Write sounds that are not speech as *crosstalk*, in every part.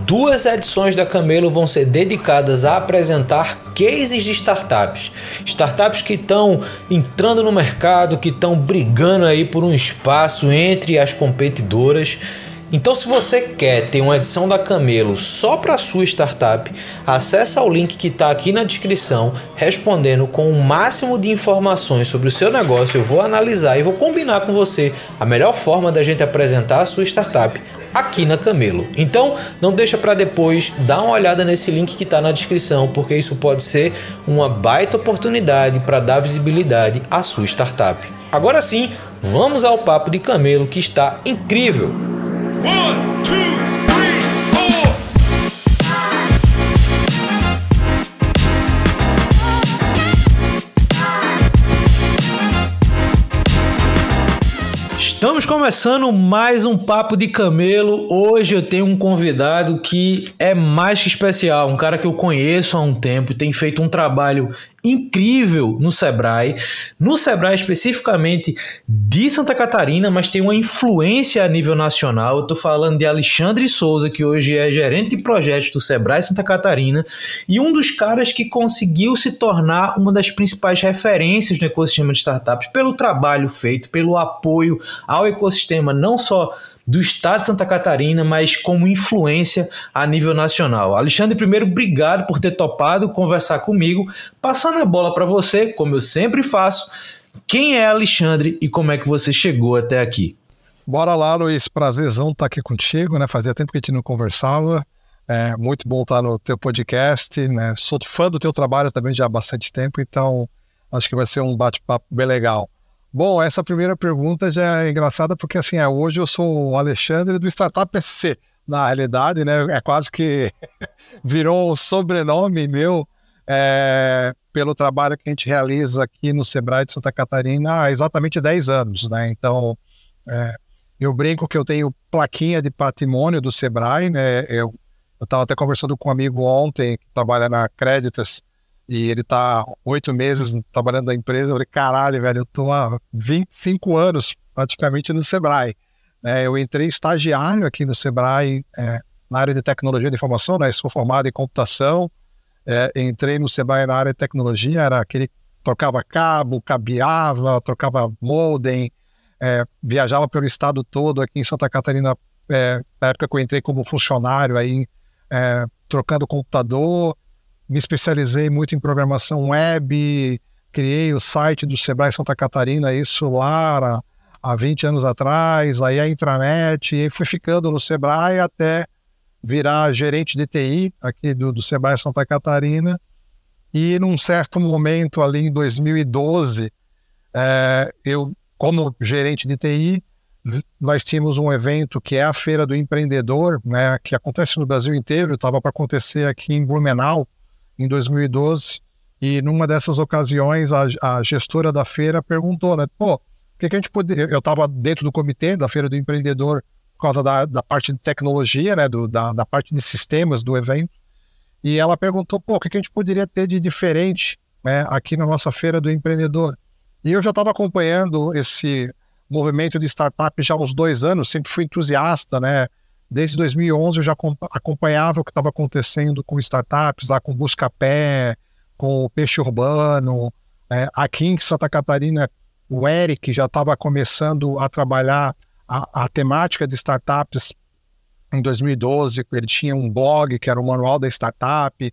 Duas edições da Camelo vão ser dedicadas a apresentar cases de startups. Startups que estão entrando no mercado, que estão brigando aí por um espaço entre as competidoras. Então, se você quer ter uma edição da Camelo só para sua startup, acessa o link que está aqui na descrição, respondendo com o máximo de informações sobre o seu negócio. Eu vou analisar e vou combinar com você a melhor forma da gente apresentar a sua startup aqui na Camelo. Então, não deixa para depois, dá uma olhada nesse link que está na descrição, porque isso pode ser uma baita oportunidade para dar visibilidade à sua startup. Agora sim, vamos ao papo de Camelo que está incrível. One, two. Estamos começando mais um Papo de Camelo. Hoje eu tenho um convidado que é mais que especial, um cara que eu conheço há um tempo, tem feito um trabalho incrível no Sebrae, no Sebrae especificamente de Santa Catarina, mas tem uma influência a nível nacional. Eu estou falando de Alexandre Souza, que hoje é gerente de projetos do Sebrae Santa Catarina e um dos caras que conseguiu se tornar uma das principais referências no ecossistema de startups pelo trabalho feito, pelo apoio ao ecossistema, não só do estado de Santa Catarina, mas como influência a nível nacional. Alexandre, primeiro, obrigado por ter topado conversar comigo. Passando a bola para você, como eu sempre faço, quem é Alexandre e como é que você chegou até aqui? Bora lá, Luiz. Prazerzão estar aqui contigo, né? Fazia tempo que a gente não conversava. É muito bom estar no teu podcast, né? Sou fã do teu trabalho também já há bastante tempo, então acho que vai ser um bate-papo bem legal. Bom, essa primeira pergunta já é engraçada porque assim, é, hoje eu sou o Alexandre do Startup SC. Na realidade, né, é quase que *laughs* virou um sobrenome meu é, pelo trabalho que a gente realiza aqui no Sebrae de Santa Catarina há exatamente 10 anos, né? Então, é, eu brinco que eu tenho plaquinha de patrimônio do Sebrae, né? Eu estava até conversando com um amigo ontem que trabalha na Creditas, e ele tá oito meses trabalhando na empresa. Eu falei, caralho, velho, eu tô há 25 anos praticamente no Sebrae. É, eu entrei estagiário aqui no Sebrae é, na área de tecnologia de informação, né? Sou formado em computação. É, entrei no Sebrae na área de tecnologia, era aquele que trocava cabo, cabeava, trocava modem, é, viajava pelo estado todo aqui em Santa Catarina, é, na época que eu entrei como funcionário aí, é, trocando computador, me especializei muito em programação web, criei o site do Sebrae Santa Catarina, isso lá há 20 anos atrás, aí a intranet, e fui ficando no Sebrae até virar gerente de TI aqui do, do Sebrae Santa Catarina. E num certo momento ali em 2012, é, eu, como gerente de TI, nós tínhamos um evento que é a Feira do Empreendedor, né, que acontece no Brasil inteiro, estava para acontecer aqui em Blumenau, em 2012, e numa dessas ocasiões a, a gestora da feira perguntou, né, pô, o que, que a gente poderia... Eu estava dentro do comitê da Feira do Empreendedor por causa da, da parte de tecnologia, né, do, da, da parte de sistemas do evento, e ela perguntou, pô, o que, que a gente poderia ter de diferente né, aqui na nossa Feira do Empreendedor? E eu já estava acompanhando esse movimento de startup já há uns dois anos, sempre fui entusiasta, né? Desde 2011 eu já acompanhava o que estava acontecendo com startups, lá com Buscapé, com o Peixe Urbano. É, aqui em Santa Catarina, o Eric já estava começando a trabalhar a, a, temática de startups em 2012. Ele tinha um blog que era o Manual da Startup.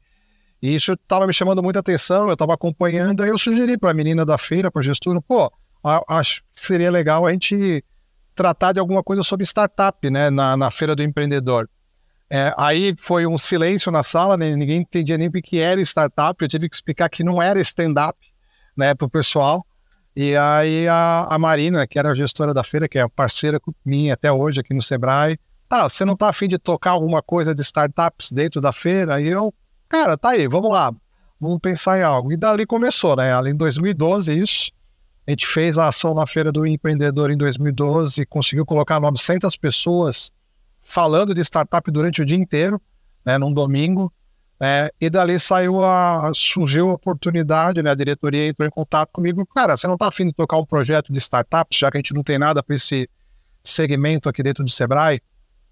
E isso estava me chamando muita atenção, eu estava acompanhando. Aí eu sugeri para a menina da feira, para a gestora, pô, acho que seria legal a gente tratar de alguma coisa sobre startup, né, na, na Feira do Empreendedor. É, aí foi um silêncio na sala, né, ninguém entendia nem o que era startup, eu tive que explicar que não era stand-up, né, para o pessoal. E aí a, a Marina, que era a gestora da feira, que é parceira minha até hoje aqui no Sebrae, tá, você não tá afim de tocar alguma coisa de startups dentro da feira? E eu, cara, tá aí, vamos lá, vamos pensar em algo. E dali começou, né? Ali em 2012, isso. A gente fez a ação na Feira do Empreendedor em 2012, conseguiu colocar 900 pessoas falando de startup durante o dia inteiro, né, num domingo. É, e dali saiu a, surgiu a oportunidade, né, a diretoria entrou em contato comigo. Cara, você não está afim de tocar um projeto de startups, já que a gente não tem nada para esse segmento aqui dentro do Sebrae?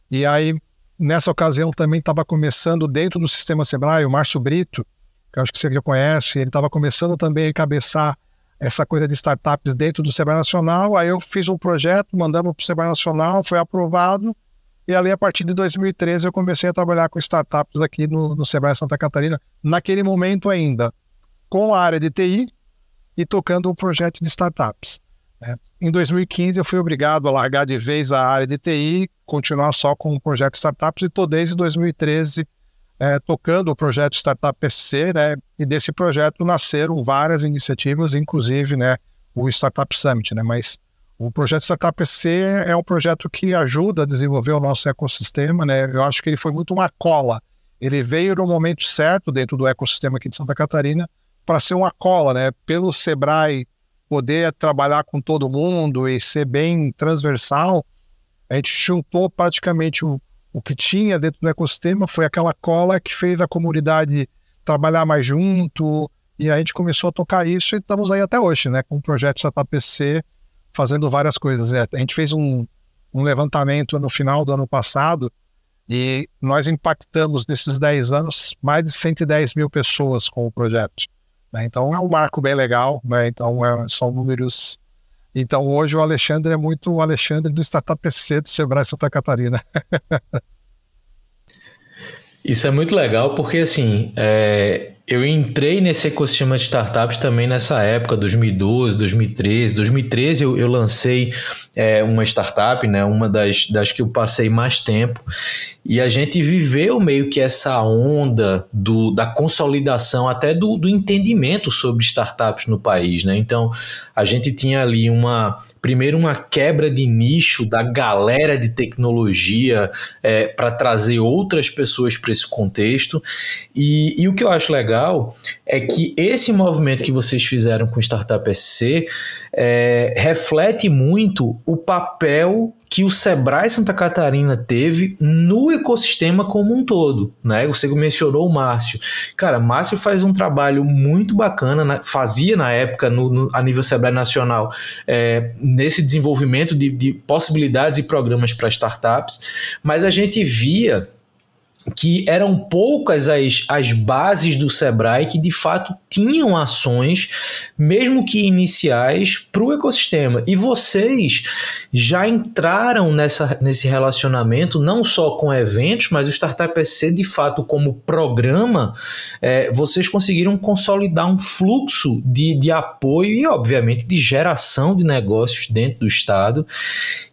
E aí, nessa ocasião, também estava começando dentro do sistema Sebrae, o Márcio Brito, que eu acho que você já conhece, ele estava começando também a encabeçar essa coisa de startups dentro do Sebrae Nacional. Aí eu fiz um projeto, mandamos para o Sebrae Nacional, foi aprovado. E ali, a partir de 2013, eu comecei a trabalhar com startups aqui no, no Sebrae Santa Catarina, naquele momento ainda, com a área de TI e tocando um projeto de startups. Né? Em 2015, eu fui obrigado a largar de vez a área de TI, continuar só com o projeto de startups, e estou desde 2013 é, tocando o projeto Startup PC, né? E desse projeto nasceram várias iniciativas, inclusive, né, o Startup Summit, né? Mas o projeto Startup PC é um projeto que ajuda a desenvolver o nosso ecossistema, né? Eu acho que ele foi muito uma cola. Ele veio no momento certo dentro do ecossistema aqui de Santa Catarina para ser uma cola, né? Pelo Sebrae poder trabalhar com todo mundo e ser bem transversal, a gente juntou praticamente o o que tinha dentro do ecossistema foi aquela cola que fez a comunidade trabalhar mais junto, e a gente começou a tocar isso e estamos aí até hoje, né, com o projeto JPC, fazendo várias coisas. É, a gente fez um, um levantamento no final do ano passado e nós impactamos nesses 10 anos mais de 110 mil pessoas com o projeto. Né? Então é um marco bem legal, né? então é, são números. Então hoje o Alexandre é muito o Alexandre do Startup PC do Sebrae Santa Catarina. *laughs* Isso é muito legal porque assim é, eu entrei nesse ecossistema de startups também nessa época, 2012, 2013. 2013 eu, eu lancei é, uma startup, né, uma das, das que eu passei mais tempo, e a gente viveu meio que essa onda do, da consolidação, até do, do entendimento sobre startups no país. Né? Então, a gente tinha ali uma, primeiro, uma quebra de nicho da galera de tecnologia é, para trazer outras pessoas para esse contexto, e, e o que eu acho legal legal é que esse movimento que vocês fizeram com o Startup SC é, reflete muito o papel que o Sebrae Santa Catarina teve no ecossistema como um todo, né? Você mencionou o Márcio. Cara, Márcio faz um trabalho muito bacana, na, fazia na época no, no, a nível Sebrae Nacional, é, nesse desenvolvimento de, de possibilidades e programas para startups, mas a gente via que eram poucas as, as bases do Sebrae que de fato tinham ações, mesmo que iniciais, para o ecossistema. E vocês já entraram nessa, nesse relacionamento, não só com eventos, mas o Startup SC, de fato, como programa, é, vocês conseguiram consolidar um fluxo de, de apoio e, obviamente, de geração de negócios dentro do Estado.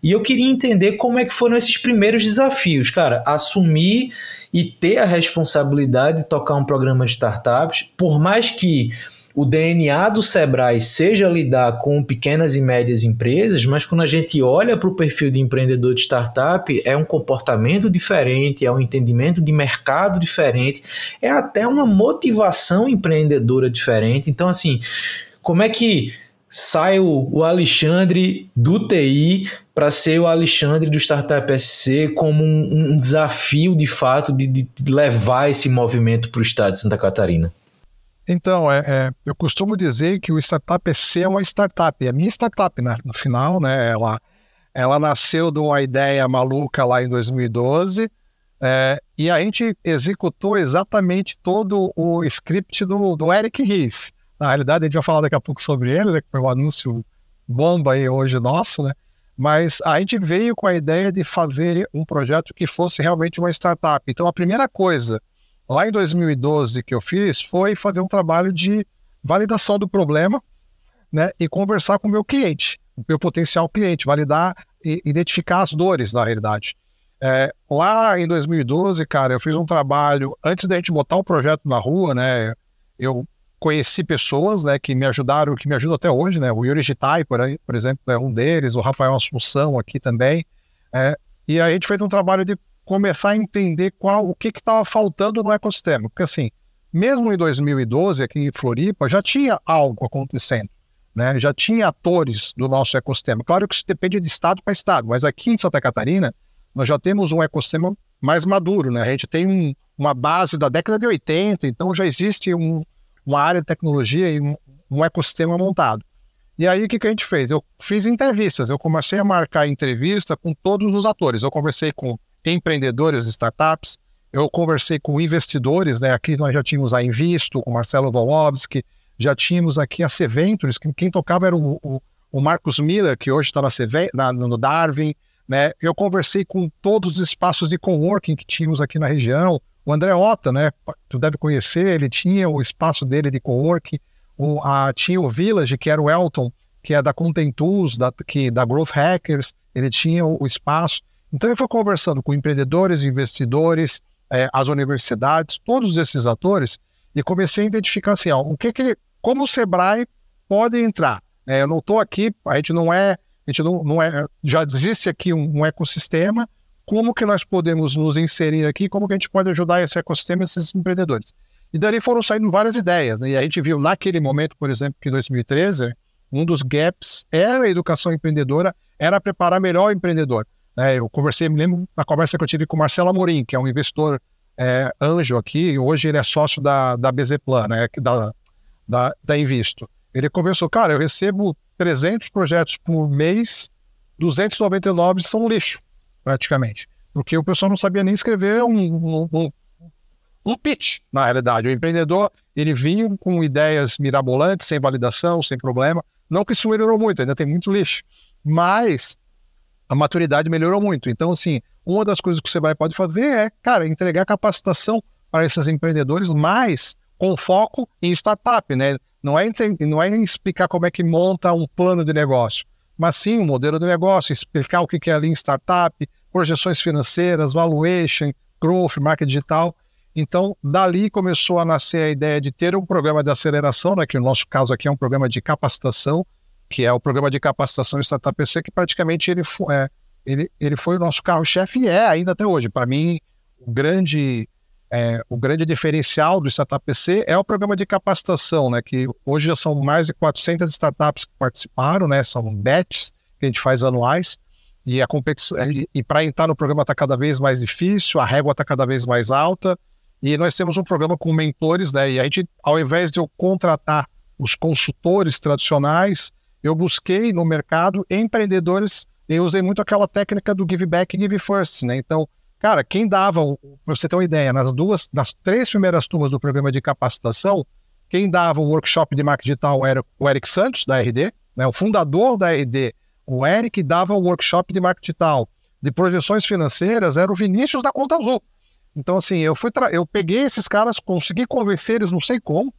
E eu queria entender como é que foram esses primeiros desafios, cara. Assumir e ter a responsabilidade de tocar um programa de startups, por mais que o DNA do Sebrae seja lidar com pequenas e médias empresas, mas quando a gente olha para o perfil de empreendedor de startup, é um comportamento diferente, é um entendimento de mercado diferente, é até uma motivação empreendedora diferente. Então, assim, como é que sai o, Alexandre do TI para ser o Alexandre do Startup SC como um, um desafio de fato de, de, levar esse movimento para o estado de Santa Catarina? Então, é, é, eu costumo dizer que o Startup SC é uma startup, é a minha startup, né? no final, né? ela, ela nasceu de uma ideia maluca lá em 2012, é, e a gente executou exatamente todo o script do, do Eric Ries. Na realidade, a gente vai falar daqui a pouco sobre ele, né, que foi um anúncio bomba aí hoje nosso, né? Mas a gente veio com a ideia de fazer um projeto que fosse realmente uma startup. Então, a primeira coisa, lá em 2012, que eu fiz foi fazer um trabalho de validação do problema né, e conversar com o meu cliente, o meu potencial cliente, validar e identificar as dores, na realidade. É, lá em 2012, cara, eu fiz um trabalho, antes da gente botar o projeto na rua, né, eu conheci pessoas né, que me ajudaram, que me ajudam até hoje, né? O Yuri Gitai, por, aí, por exemplo, é um deles, o Rafael Assunção aqui também. É, E aí a gente fez um trabalho de começar a entender qual o que estava faltando no ecossistema. Porque assim, mesmo em 2012, aqui em Floripa, já tinha algo acontecendo. Né? Já tinha atores do nosso ecossistema. Claro que isso depende de estado para estado, mas aqui em Santa Catarina, nós já temos um ecossistema mais maduro. Né? A gente tem um, uma base da década de 80, então já existe um, uma área de tecnologia e um, um ecossistema montado. E aí o que, que a gente fez? Eu fiz entrevistas, eu comecei a marcar entrevista com todos os atores. Eu conversei com empreendedores de startups, eu conversei com investidores, né? Aqui nós já tínhamos a Invisto, com Marcelo Wolowski, já tínhamos aqui a Seventures, que quem tocava era o, o, o Marcos Miller, que hoje está na, na, no Darwin, né? Eu conversei com todos os espaços de coworking que tínhamos aqui na região. O André Ota, né? Tu deve conhecer, ele tinha o espaço dele de coworking. O, a, tinha o Village, que era o Elton, que é da Content Tools, da, que, da Growth Hackers, ele tinha o, o espaço. Então eu fui conversando com empreendedores, investidores, é, as universidades, todos esses atores, e comecei a identificar assim, ó, o que que, como o Sebrae pode entrar. É, eu não estou aqui, a gente não é, a gente não, não é, já existe aqui um, um, ecossistema, como que nós podemos nos inserir aqui, como que a gente pode ajudar esse ecossistema, esses empreendedores. E dali foram saindo várias ideias, né? e a gente viu naquele momento, por exemplo, que em 2013, um dos gaps era a educação empreendedora, era preparar melhor o empreendedor. Né? Eu conversei, me lembro da conversa que eu tive com o Marcelo Amorim, que é um investidor é, anjo aqui, hoje ele é sócio da, da BZ Plan, né? da, da, da Invisto. Ele conversou, cara, eu recebo 300 projetos por mês, 299 são lixo, praticamente. Porque o pessoal não sabia nem escrever um, um, um, pitch, na realidade. O empreendedor, ele vinha com ideias mirabolantes, sem validação, sem problema. Não que isso melhorou muito, ainda tem muito lixo. Mas a maturidade melhorou muito. Então, assim, uma das coisas que você vai pode fazer é, cara, entregar capacitação para esses empreendedores, mas com foco em startup, né? Não é, não é explicar como é que monta um plano de negócio, mas sim um modelo de negócio, explicar o que é ali em startup, projeções financeiras, valuation, growth, marketing digital. Então, dali começou a nascer a ideia de ter um programa de aceleração, né, que no nosso caso aqui é um programa de capacitação, que é o programa de capacitação Startup PC, que praticamente ele, é, ele, ele foi o nosso carro-chefe e é ainda até hoje. Para mim, o grande, é, o grande diferencial do Startup PC é o programa de capacitação, né, que hoje já são mais de 400 startups que participaram, né, são bets que a gente faz anuais, e a competição e, para entrar no programa está cada vez mais difícil, a régua está cada vez mais alta, e nós temos um programa com mentores, né, e a gente, ao invés de eu contratar os consultores tradicionais, eu busquei no mercado empreendedores, eu usei muito aquela técnica do give back give first, né? Então, cara, quem dava, para você ter uma ideia, nas duas, nas três primeiras turmas do programa de capacitação, quem dava o workshop de marketing digital era o Eric Santos, da RD, né? o fundador da RD. O Eric dava o workshop de marketing digital. De projeções financeiras era o Vinícius da Conta Azul. Então, assim, eu fui eu peguei esses caras, consegui convencer eles, não sei como,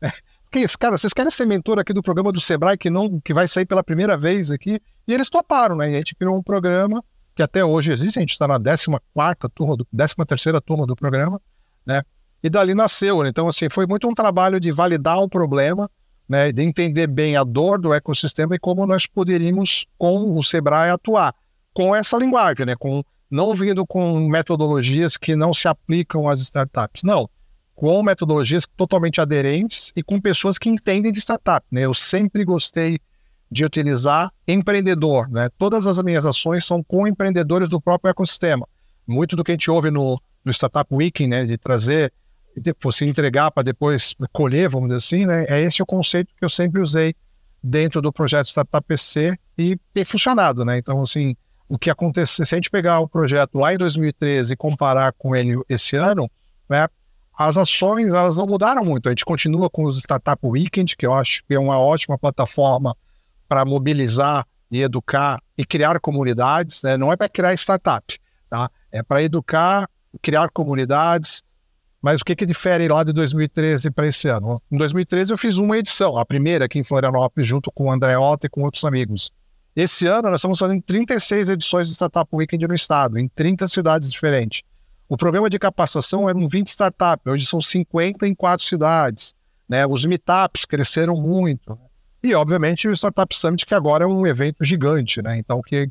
*laughs* que isso, cara, vocês querem ser mentor aqui do programa do Sebrae que não que vai sair pela primeira vez aqui? E eles toparam, né? E a gente criou um programa que até hoje existe, a gente está na 14 turma, do, 13 turma do programa, né? E dali nasceu, né? Então, assim, foi muito um trabalho de validar o problema, né? De entender bem a dor do ecossistema e como nós poderíamos, com o Sebrae, atuar com essa linguagem, né? Com, não vindo com metodologias que não se aplicam às startups. Não com metodologias totalmente aderentes e com pessoas que entendem de startup. Né? Eu sempre gostei de utilizar empreendedor. Né? Todas as minhas ações são com empreendedores do próprio ecossistema. Muito do que a gente ouve no, no Startup Week, né? de trazer, de você entregar para depois colher, vamos dizer assim, né? é esse o conceito que eu sempre usei dentro do projeto Startup PC e tem funcionado. Né? Então, assim, o que acontece, se a gente pegar o projeto lá em 2013 e comparar com ele esse ano, né, as ações elas não mudaram muito. A gente continua com os Startup Weekend, que eu acho que é uma ótima plataforma para mobilizar e educar e criar comunidades. Né? Não é para criar startup, tá? é para educar, criar comunidades. Mas o que, que difere lá de 2013 para esse ano? Em 2013 eu fiz uma edição, a primeira aqui em Florianópolis, junto com o André Otto e com outros amigos. Esse ano nós estamos fazendo 36 edições de Startup Weekend no estado, em 30 cidades diferentes. O programa de capacitação eram 20 startups, hoje são 50 em quatro cidades. Né? Os meetups cresceram muito. E, obviamente, o Startup Summit, que agora é um evento gigante. Né? Então, que,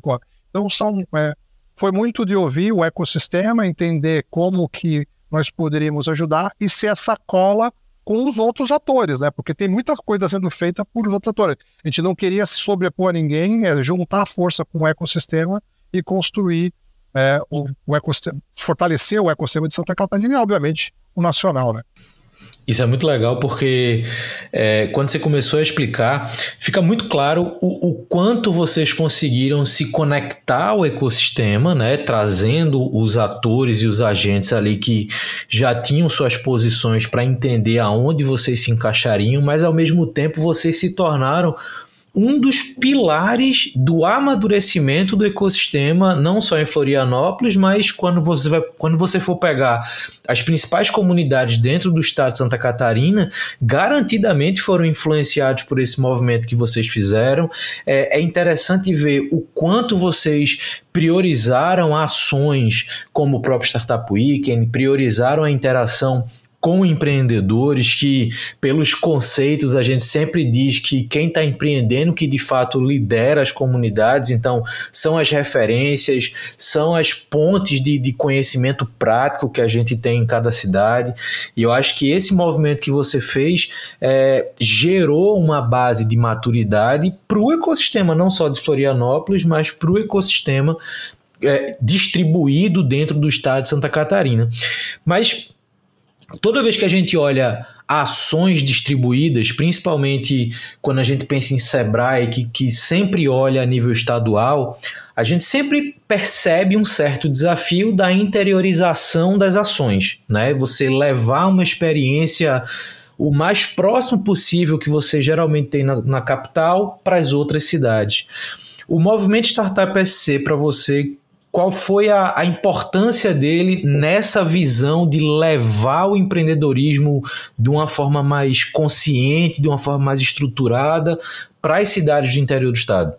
então são, é, foi muito de ouvir o ecossistema, entender como que nós poderíamos ajudar e ser essa cola com os outros atores, né? Porque tem muita coisa sendo feita por outros atores. A gente não queria se sobrepor a ninguém, é juntar força com o ecossistema e construir é, o, o ecossistema, fortalecer o ecossistema de Santa Catarina e, obviamente, o nacional, né? Isso é muito legal porque é, quando você começou a explicar, fica muito claro o, o, quanto vocês conseguiram se conectar ao ecossistema, né, trazendo os atores e os agentes ali que já tinham suas posições para entender aonde vocês se encaixariam, mas ao mesmo tempo vocês se tornaram um dos pilares do amadurecimento do ecossistema, não só em Florianópolis, mas quando você, vai, quando você for pegar as principais comunidades dentro do estado de Santa Catarina, garantidamente foram influenciados por esse movimento que vocês fizeram. É, é interessante ver o quanto vocês priorizaram ações como o próprio Startup Weekend, priorizaram a interação com empreendedores que, pelos conceitos, a gente sempre diz que quem está empreendendo que de fato lidera as comunidades, então são as referências, são as pontes de, de conhecimento prático que a gente tem em cada cidade. E eu acho que esse movimento que você fez é, gerou uma base de maturidade para o ecossistema, não só de Florianópolis, mas para o ecossistema é, distribuído dentro do estado de Santa Catarina. Mas toda vez que a gente olha ações distribuídas, principalmente quando a gente pensa em Sebrae, que, que sempre olha a nível estadual, a gente sempre percebe um certo desafio da interiorização das ações, né? Você levar uma experiência o mais próximo possível que você geralmente tem na, na capital para as outras cidades. O movimento Startup SC para você qual foi a, a, importância dele nessa visão de levar o empreendedorismo de uma forma mais consciente, de uma forma mais estruturada para as cidades do interior do estado?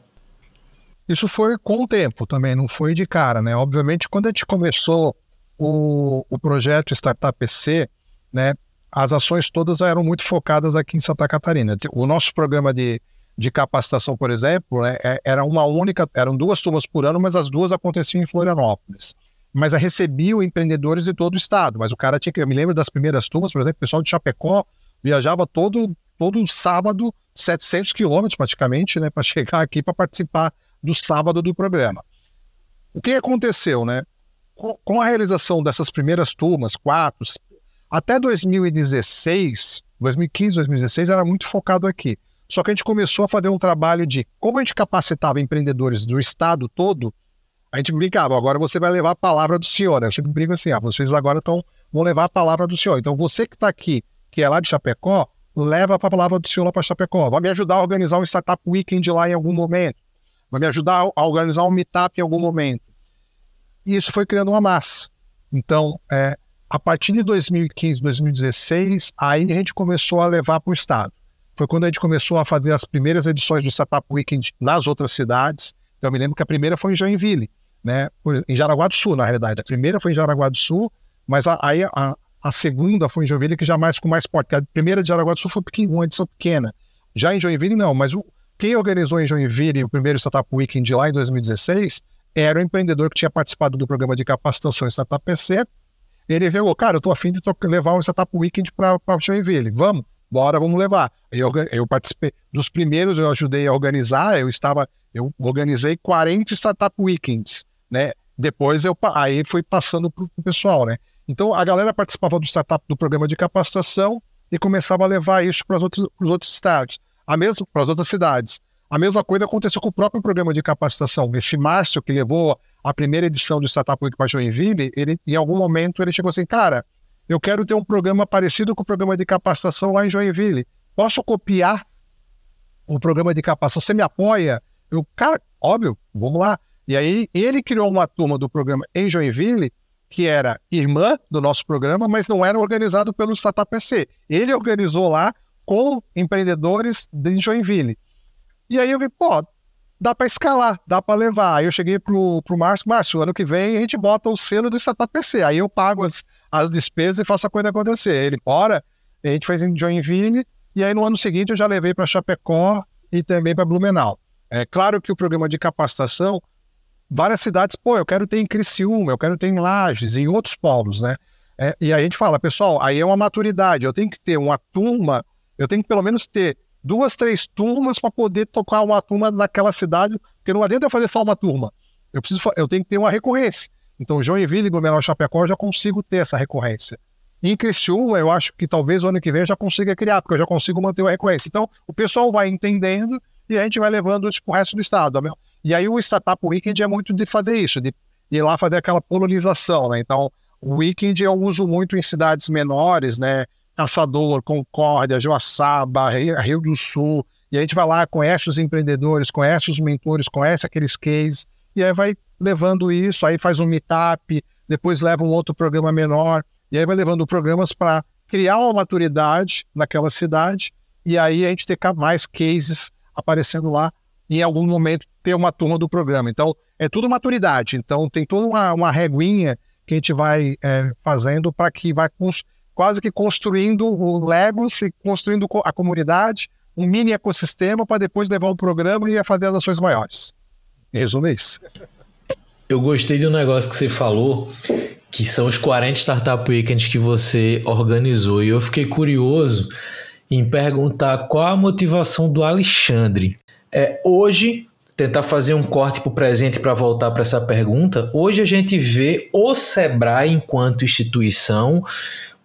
Isso foi com o tempo também, não foi de cara, né? Obviamente, quando a gente começou o, o projeto Startup PC, né, as ações todas eram muito focadas aqui em Santa Catarina. O nosso programa de de capacitação, por exemplo, né, é, era uma única, eram duas turmas por ano, mas as duas aconteciam em Florianópolis. Mas recebiam empreendedores de todo o estado. Mas o cara tinha que. Eu me lembro das primeiras turmas, por exemplo, o pessoal de Chapecó viajava todo, todo sábado, 700 quilômetros praticamente, né, para *laughs* chegar aqui para participar do sábado do programa. O que aconteceu, né? Com, com a realização dessas primeiras turmas, quatro, até 2016, 2015, 2016, era muito focado aqui. Só que a gente começou a fazer um trabalho de como a gente capacitava empreendedores do estado todo. A gente brincava, agora você vai levar a palavra do senhor. Eu sempre brinco assim, ah, vocês agora tão, vão levar a palavra do senhor. Então você que está aqui, que é lá de Chapecó, leva a palavra do senhor lá para Chapecó. Vai me ajudar a organizar um Startup Weekend lá em algum momento. Vai me ajudar a organizar um meetup em algum momento. E isso foi criando uma massa. Então, é, a partir de 2015, 2016, aí a gente começou a levar para o Estado foi quando a gente começou a fazer as primeiras edições do Startup Weekend nas outras cidades. Então, eu me lembro que a primeira foi em Joinville, né? em Jaraguá do Sul, na realidade. A primeira foi em Jaraguá do Sul, mas aí a, a, a, segunda foi em Joinville, que já mais com mais porte. A primeira de Jaraguá do Sul foi uma edição pequena. Já em Joinville, não, mas o, quem organizou em Joinville o primeiro Startup Weekend lá em 2016 era o empreendedor que tinha participado do programa de capacitação Startup PC. Ele falou, cara, eu estou afim de levar um Startup Weekend para Joinville, vamos? Bora, vamos levar. Eu, eu participei dos primeiros, eu ajudei a organizar, eu estava, eu organizei 40 Startup Weekends, né? Depois eu aí fui passando para o pessoal, né? Então a galera participava do startup do programa de capacitação e começava a levar isso para os outros, outros estados, a mesma para as outras cidades. A mesma coisa aconteceu com o próprio programa de capacitação. Esse Márcio que levou a primeira edição do Startup Week para Joinville, ele em algum momento ele chegou assim, cara, eu quero ter um programa parecido com o programa de capacitação lá em Joinville. Posso copiar o programa de capacitação? Você me apoia? Eu, cara, óbvio, vamos lá. E aí ele criou uma turma do programa em Joinville que era irmã do nosso programa, mas não era organizado pelo Startup PC. Ele organizou lá com empreendedores de Joinville. E aí eu vi, pô, dá para escalar, dá para levar. Aí eu cheguei pro, pro Márcio, Márcio, ano que vem a gente bota o selo do Startup PC. Aí eu pago as, as despesas e faço a coisa acontecer. Ele, bora, a gente fez em Joinville, e aí no ano seguinte eu já levei para Chapecó e também para Blumenau. É claro que o programa de capacitação várias cidades, pô, eu quero ter em Criciúma, eu quero ter em Lages, em outros polos, né? É, e a gente fala, pessoal, aí é uma maturidade, eu tenho que ter uma turma, eu tenho que pelo menos ter duas, três turmas para poder tocar uma turma naquela cidade, porque não adianta eu fazer só uma turma. Eu preciso, eu tenho que ter uma recorrência. Então, Joinville e Blumenau Chapecó eu já consigo ter essa recorrência. Em Criciúma, eu acho que talvez o ano que vem eu já consiga criar, porque eu já consigo manter uma recorrência. Então, o pessoal vai entendendo e a gente vai levando isso para o resto do estado. E aí o Startup Weekend é muito de fazer isso, de ir lá fazer aquela polonização, né? Então, o Weekend eu uso muito em cidades menores, né? Caçador, Concórdia, Joaçaba, Rio do Sul. E a gente vai lá, conhece os empreendedores, conhece os mentores, conhece aqueles cases, e aí vai levando isso, aí faz um meetup, depois leva um outro programa menor, e aí vai levando programas para criar uma maturidade naquela cidade, e aí a gente ter mais cases aparecendo lá em algum momento ter uma turma do programa. Então, é tudo maturidade. Então, tem toda uma, uma reguinha que a gente vai é, fazendo para que vai quase que construindo o Legos e construindo a comunidade, um mini ecossistema para depois levar o programa e fazer as ações maiores. Resumo, é isso. Eu gostei de um negócio que você falou, que são os 40 Startup Weekends que você organizou. E eu fiquei curioso em perguntar qual a motivação do Alexandre. É, hoje, tentar fazer um corte para o presente para voltar para essa pergunta, hoje a gente vê o Sebrae enquanto instituição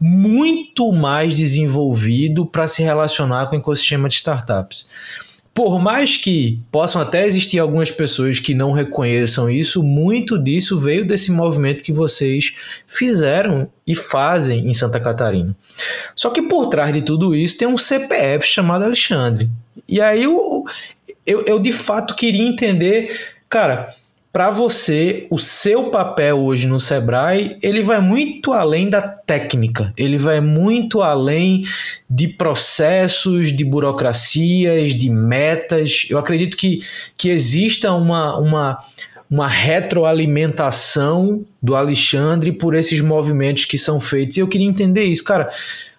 muito mais desenvolvido para se relacionar com o ecossistema de startups por mais que possam até existir algumas pessoas que não reconheçam isso, muito disso veio desse movimento que vocês fizeram e fazem em Santa Catarina. Só que por trás de tudo isso tem um CPF chamado Alexandre. E aí eu, eu, eu de fato queria entender, cara, para você, o seu papel hoje no Sebrae, ele vai muito além da técnica, ele vai muito além de processos, de burocracias, de metas. Eu acredito que, que exista uma, uma, uma retroalimentação do Alexandre por esses movimentos que são feitos. E eu queria entender isso, cara.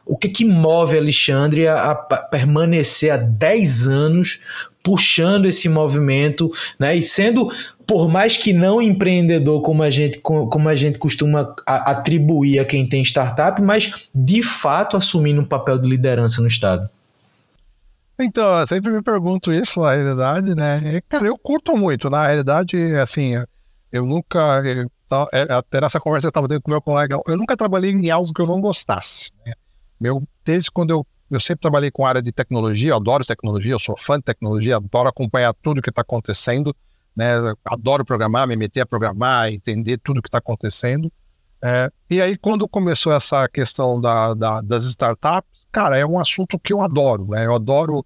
O que, que move Alexandre a, a permanecer há 10 anos puxando esse movimento, né? E sendo por mais que não empreendedor como a gente, como a gente costuma atribuir a quem tem startup, mas de fato assumindo um papel de liderança no Estado? Então, eu sempre me pergunto isso, na realidade, né? Cara, eu curto muito, na realidade, assim, eu nunca, é, até nessa conversa que eu estava tendo com meu colega, eu nunca trabalhei em algo que eu não gostasse. Né? Meu, desde quando eu, eu sempre trabalhei com área de tecnologia, eu adoro tecnologia, eu sou fã de tecnologia, adoro acompanhar tudo que está acontecendo, né? Adoro programar, me meter a programar, entender tudo que está acontecendo. É, e aí, quando começou essa questão da, da, das startups, cara, é um assunto que eu adoro, né? Eu adoro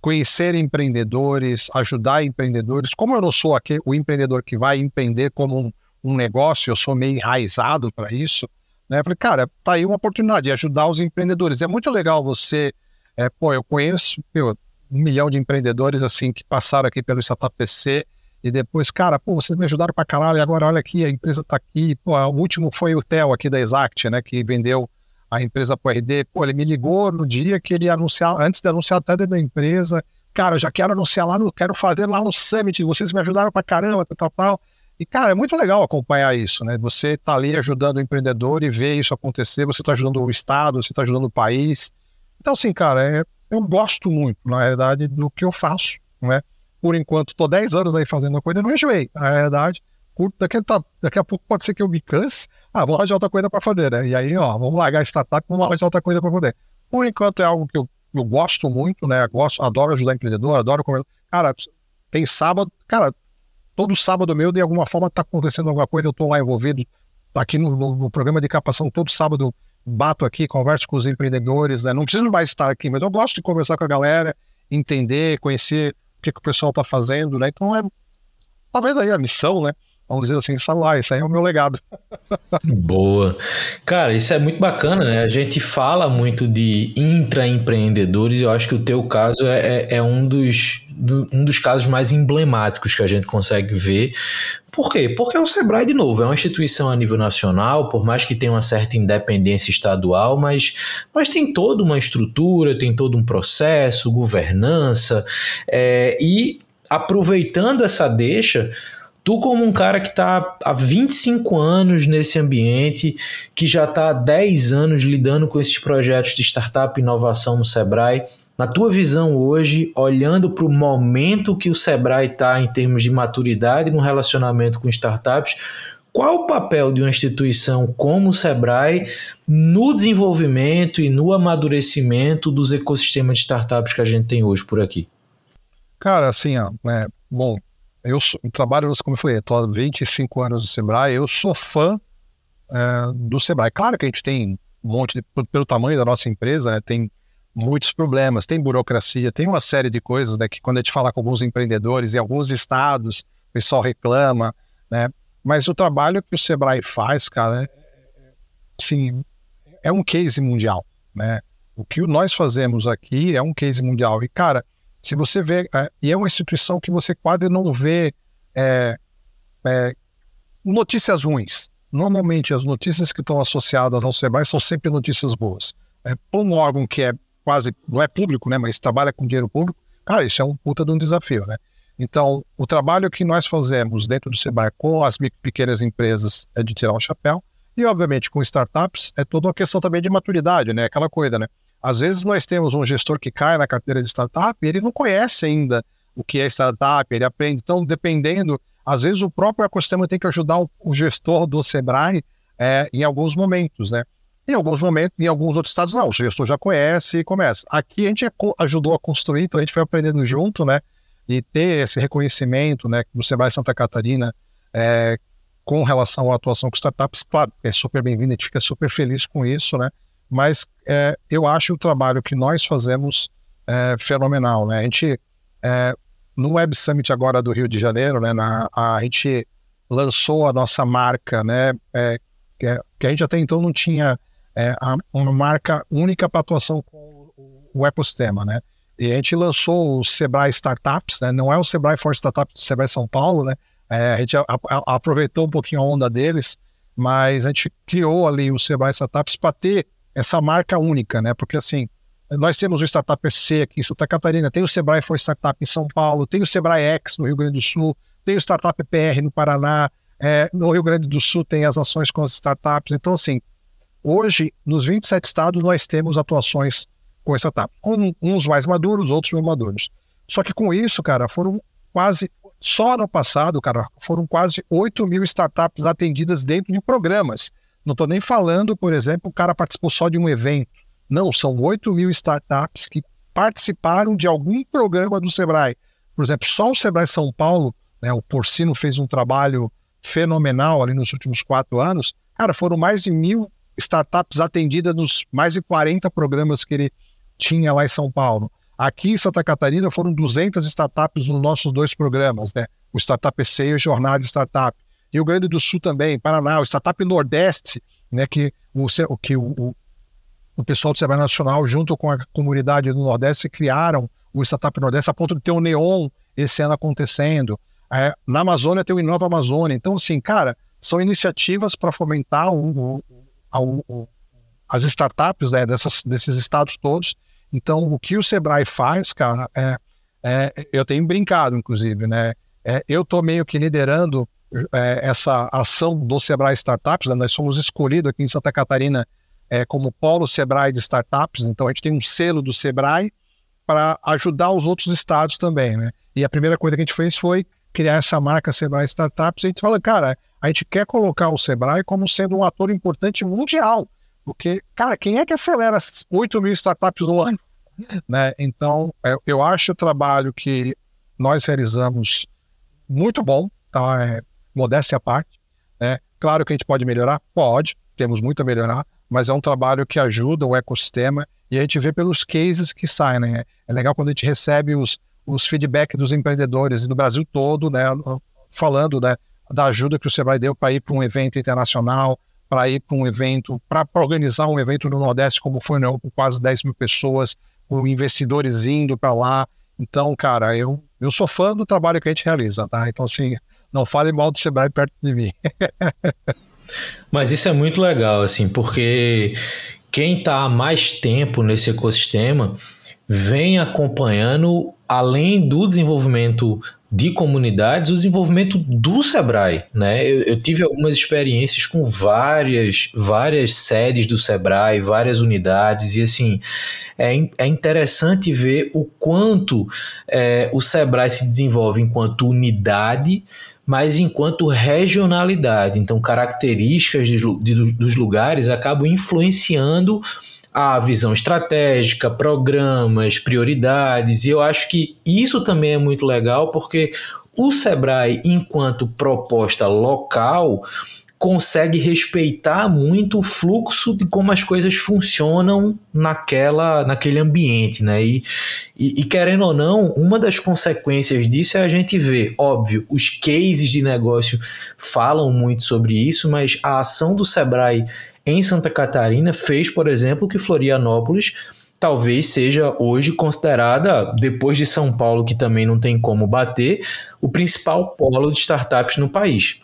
conhecer empreendedores, ajudar empreendedores. Como eu não sou aqui, o empreendedor que vai empreender como um, um negócio, eu sou meio enraizado para isso, né? Falei, cara, tá aí uma oportunidade de ajudar os empreendedores. É muito legal você, é, pô, eu conheço meu, um milhão de empreendedores assim que passaram aqui pelo Startup PC e depois, cara, pô, vocês me ajudaram pra caralho, agora olha aqui, a empresa tá aqui. Pô, o último foi o Theo aqui da Exact, né, que vendeu a empresa pro RD. Pô, ele me ligou no dia que ele anunciar, antes de anunciar até dentro da empresa. Cara, eu já quero anunciar lá, no, quero fazer lá no Summit, vocês me ajudaram pra caramba, tal, tal. E, cara, é muito legal acompanhar isso, né? Você tá ali ajudando o empreendedor e ver isso acontecer, você tá ajudando o Estado, você tá ajudando o país. Então, assim, cara, é, eu gosto muito, na realidade, do que eu faço, não é? por enquanto, tô 10 anos aí fazendo a coisa, não enjoei. Na realidade, daqui, tá, daqui a pouco pode ser que eu me canse. Ah, vamos arranjar outra coisa para fazer, né? E aí, ó, vamos largar a startup, vamos arranjar outra coisa para poder. Por enquanto é algo que eu, eu gosto muito, né? Gosto, adoro ajudar empreendedor, adoro conversar. Cara, tem sábado, cara, todo sábado meu, de alguma forma, tá acontecendo alguma coisa, eu tô lá envolvido aqui no, no, no programa de captação, todo sábado bato aqui, converso com os empreendedores, né? Não preciso mais estar aqui, mas eu gosto de conversar com a galera, entender, conhecer o que, que o pessoal está fazendo, né? Então é talvez aí a missão, né? Vamos dizer assim, lá, isso aí é o meu legado. *laughs* Boa. Cara, isso é muito bacana, né? A gente fala muito de intraempreendedores eu acho que o teu caso é, é, é um, dos, do, um dos casos mais emblemáticos que a gente consegue ver. Por quê? Porque o Sebrae, de novo, é uma instituição a nível nacional, por mais que tenha uma certa independência estadual, mas, mas tem toda uma estrutura, tem todo um processo, governança, é, e aproveitando essa deixa Tu, como um cara que está há 25 anos nesse ambiente, que já está há 10 anos lidando com esses projetos de startup e inovação no Sebrae, na tua visão hoje, olhando para o momento que o Sebrae está em termos de maturidade no relacionamento com startups, qual o papel de uma instituição como o Sebrae no desenvolvimento e no amadurecimento dos ecossistemas de startups que a gente tem hoje por aqui? Cara, assim, ó, é, bom, eu trabalho, como eu falei, estou há 25 anos no Sebrae, eu sou fã é, do Sebrae. Claro que a gente tem um monte, de, pelo tamanho da nossa empresa, né, tem muitos problemas, tem burocracia, tem uma série de coisas né, que quando a gente fala com alguns empreendedores em alguns estados, o pessoal reclama, né? Mas o trabalho que o Sebrae faz, cara, é, sim, é um case mundial, né? O que nós fazemos aqui é um case mundial. E, cara, se você vê, é, e é uma instituição que você quase não vê é, é, notícias ruins. Normalmente, as notícias que estão associadas ao Sebrae são sempre notícias boas. É, um órgão que é quase, não é público, né, mas trabalha com dinheiro público, cara, isso é um puta de um desafio, né? Então, o trabalho que nós fazemos dentro do Sebrae com as pequenas empresas é de tirar o chapéu, e obviamente com startups é toda uma questão também de maturidade, né? Aquela coisa, né? Às vezes nós temos um gestor que cai na carteira de startup e ele não conhece ainda o que é startup, ele aprende. Então, dependendo, às vezes o próprio ecossistema tem que ajudar o, o gestor do Sebrae é, em alguns momentos, né? Em alguns momentos, em alguns outros estados, não, o gestor já conhece e começa. Aqui a gente ajudou a construir, então a gente foi aprendendo junto, né? E ter esse reconhecimento, né, no Sebrae Santa Catarina, é, com relação à atuação com startups, claro, é super bem-vindo, a gente fica super feliz com isso, né? Mas é, eu acho o trabalho que nós fazemos é, fenomenal, né? A gente, é, no Web Summit agora do Rio de Janeiro, né, na, a, gente lançou a nossa marca, né, é, que, é, que, a gente até então não tinha é, a, uma marca única para atuação com o, ecossistema, né? E a gente lançou o Sebrae Startups, né? Não é o Sebrae for Startups do Sebrae São Paulo, né? a gente a, aproveitou um pouquinho a onda deles, mas a gente criou ali o Sebrae Startups para ter essa marca única, né? Porque assim, nós temos o Startup EC aqui em Santa Catarina, tem o Sebrae for Startup em São Paulo, tem o Sebrae X no Rio Grande do Sul, tem o Startup PR no Paraná, é, no Rio Grande do Sul tem as ações com as startups. Então, assim, hoje, nos 27 estados, nós temos atuações com startup. Um, uns mais maduros, outros menos maduros. Só que com isso, cara, foram quase. Só no passado, cara, foram quase 8 mil startups atendidas dentro de programas. Não estou nem falando, por exemplo, o cara participou só de um evento. Não, são 8 mil startups que participaram de algum programa do Sebrae. Por exemplo, só o Sebrae São Paulo, né, o Porcino fez um trabalho fenomenal ali nos últimos quatro anos. Cara, foram mais de mil startups atendidas nos mais de 40 programas que ele tinha lá em São Paulo. Aqui em Santa Catarina foram 200 startups nos nossos dois programas, né? O Startup EC e o Jornada Startup. Rio Grande do Sul também, Paraná, o Startup Nordeste, né, que o, que o, o, o pessoal do Sebrae Nacional, junto com a comunidade do Nordeste, criaram o Startup Nordeste a ponto de ter o Neon esse ano acontecendo. É, na Amazônia tem o Inova Amazônia. Então, assim, cara, são iniciativas para fomentar o, o, as startups né, dessas, desses estados todos. Então, o que o Sebrae faz, cara, é, é eu tenho brincado, inclusive, né? É, eu estou meio que liderando é, essa ação do Sebrae Startups, né? nós somos escolhidos aqui em Santa Catarina é, como polo Sebrae de Startups, então a gente tem um selo do Sebrae para ajudar os outros estados também, né? E a primeira coisa que a gente fez foi criar essa marca Sebrae Startups. A gente fala, cara, a gente quer colocar o Sebrae como sendo um ator importante mundial, porque, cara, quem é que acelera 8 mil startups no ano? *laughs* Né? Então, é, eu acho o trabalho que nós realizamos muito bom, tá? É, modéstia à parte. Né? Claro que a gente pode melhorar? Pode, temos muito a melhorar, mas é um trabalho que ajuda o ecossistema e a gente vê pelos cases que saem. Né? É legal quando a gente recebe os, os feedback dos empreendedores do Brasil todo, né? falando né, da ajuda que o Sebrae deu para ir para um evento internacional, para ir para um evento, para organizar um evento no Nordeste, como foi né, com quase 10 mil pessoas, com investidores indo para lá. Então, cara, eu, eu sou fã do trabalho que a gente realiza, tá? Então, assim, não fale mal do Sebrae perto de mim. *laughs* Mas isso é muito legal, assim, porque quem está há mais tempo nesse ecossistema vem acompanhando além do desenvolvimento de comunidades, o desenvolvimento do Sebrae, né? Eu, eu, tive algumas experiências com várias, várias sedes do Sebrae, várias unidades, e assim, é, é interessante ver o quanto é, o Sebrae se desenvolve enquanto unidade, mas enquanto regionalidade. Então, características de, de, dos lugares acabam influenciando a visão estratégica, programas, prioridades, e eu acho que isso também é muito legal porque o Sebrae, enquanto proposta local, consegue respeitar muito o fluxo de como as coisas funcionam naquela, naquele ambiente, né? E, e, e, querendo ou não, uma das consequências disso é a gente ver, óbvio, os cases de negócio falam muito sobre isso, mas a ação do Sebrae em Santa Catarina fez, por exemplo, que Florianópolis talvez seja hoje considerada, depois de São Paulo, que também não tem como bater, o principal polo de startups no país.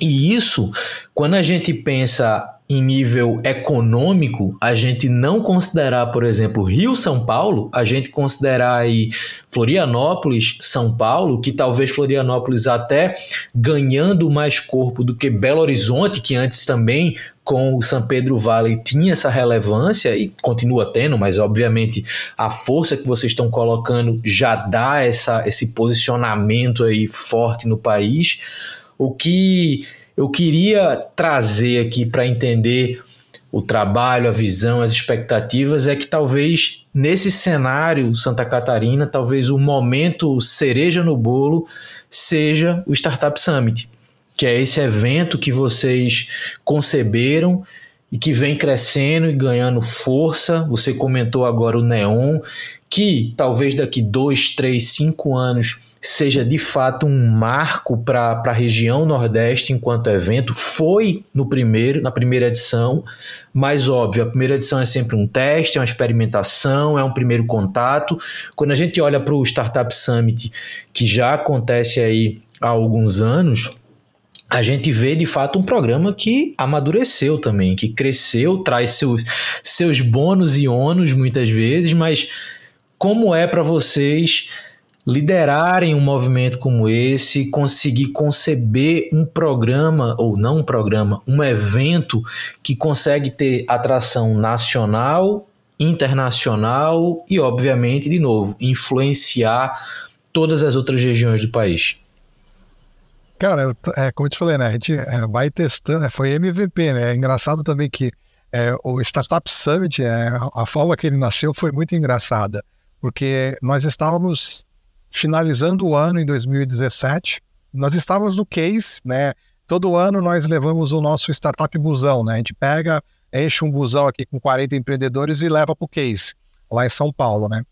E isso, quando a gente pensa em nível econômico, a gente não considerar, por exemplo, Rio São Paulo, a gente considerar aí Florianópolis, São Paulo, que talvez Florianópolis até ganhando mais corpo do que Belo Horizonte, que antes também com o São Pedro Vale tinha essa relevância e continua tendo, mas obviamente a força que vocês estão colocando já dá essa, esse posicionamento aí forte no país. O que eu queria trazer aqui para entender o trabalho, a visão, as expectativas é que talvez nesse cenário Santa Catarina, talvez o momento cereja no bolo seja o Startup Summit, que é esse evento que vocês conceberam e que vem crescendo e ganhando força. Você comentou agora o Neon, que talvez daqui dois, três, cinco anos seja de fato um marco para a região Nordeste enquanto evento. Foi no primeiro, na primeira edição, mas óbvio, a primeira edição é sempre um teste, é uma experimentação, é um primeiro contato. Quando a gente olha para o Startup Summit, que já acontece aí há alguns anos, a gente vê de fato um programa que amadureceu também, que cresceu, traz seus, seus bônus e ônus muitas vezes, mas como é para vocês liderarem um movimento como esse, conseguir conceber um programa, ou não um programa, um evento que consegue ter atração nacional, internacional e, obviamente, de novo, influenciar todas as outras regiões do país. Cara, é, como eu te falei, né? A gente é, vai testando, é, foi MVP, né? É engraçado também que é, o Startup Summit, é, a forma que ele nasceu foi muito engraçada, porque nós estávamos finalizando o ano em 2017, nós estávamos no case, né? Todo ano nós levamos o nosso startup busão, né? A gente pega, enche um busão aqui com 40 empreendedores e leva para o case, lá em São Paulo, né?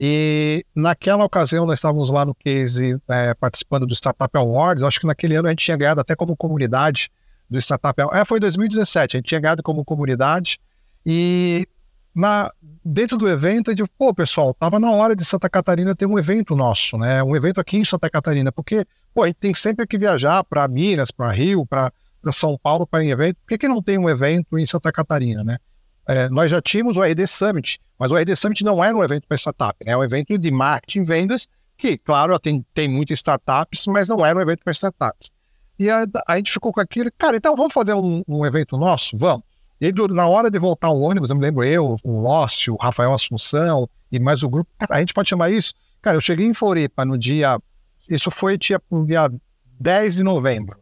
E naquela ocasião nós estávamos lá no case é, participando do Startup Awards. Acho que naquele ano a gente tinha ganhado até como comunidade do Startup Awards. É, foi 2017, a gente tinha ganhado como comunidade. E na, dentro do evento, a gente, pô, pessoal, tava na hora de Santa Catarina ter um evento nosso, né? Um evento aqui em Santa Catarina, porque, pô, a gente tem sempre que viajar para Minas, para Rio, para São Paulo para em evento. Por que, que não tem um evento em Santa Catarina, né? É, nós já tínhamos o RD Summit, mas o RD Summit não era um evento para startup, né? é um evento de marketing, vendas, que, claro, tem, tem muitas startups, mas não era um evento para startups. E a, a, gente ficou com aquilo, cara, então vamos fazer um, um evento nosso? Vamos. E aí, na hora de voltar ao ônibus, eu me lembro eu, o Lócio, o Rafael Assunção e mais o grupo, a gente pode chamar isso? Cara, eu cheguei em Floripa no dia. Isso foi dia, dia 10 de novembro.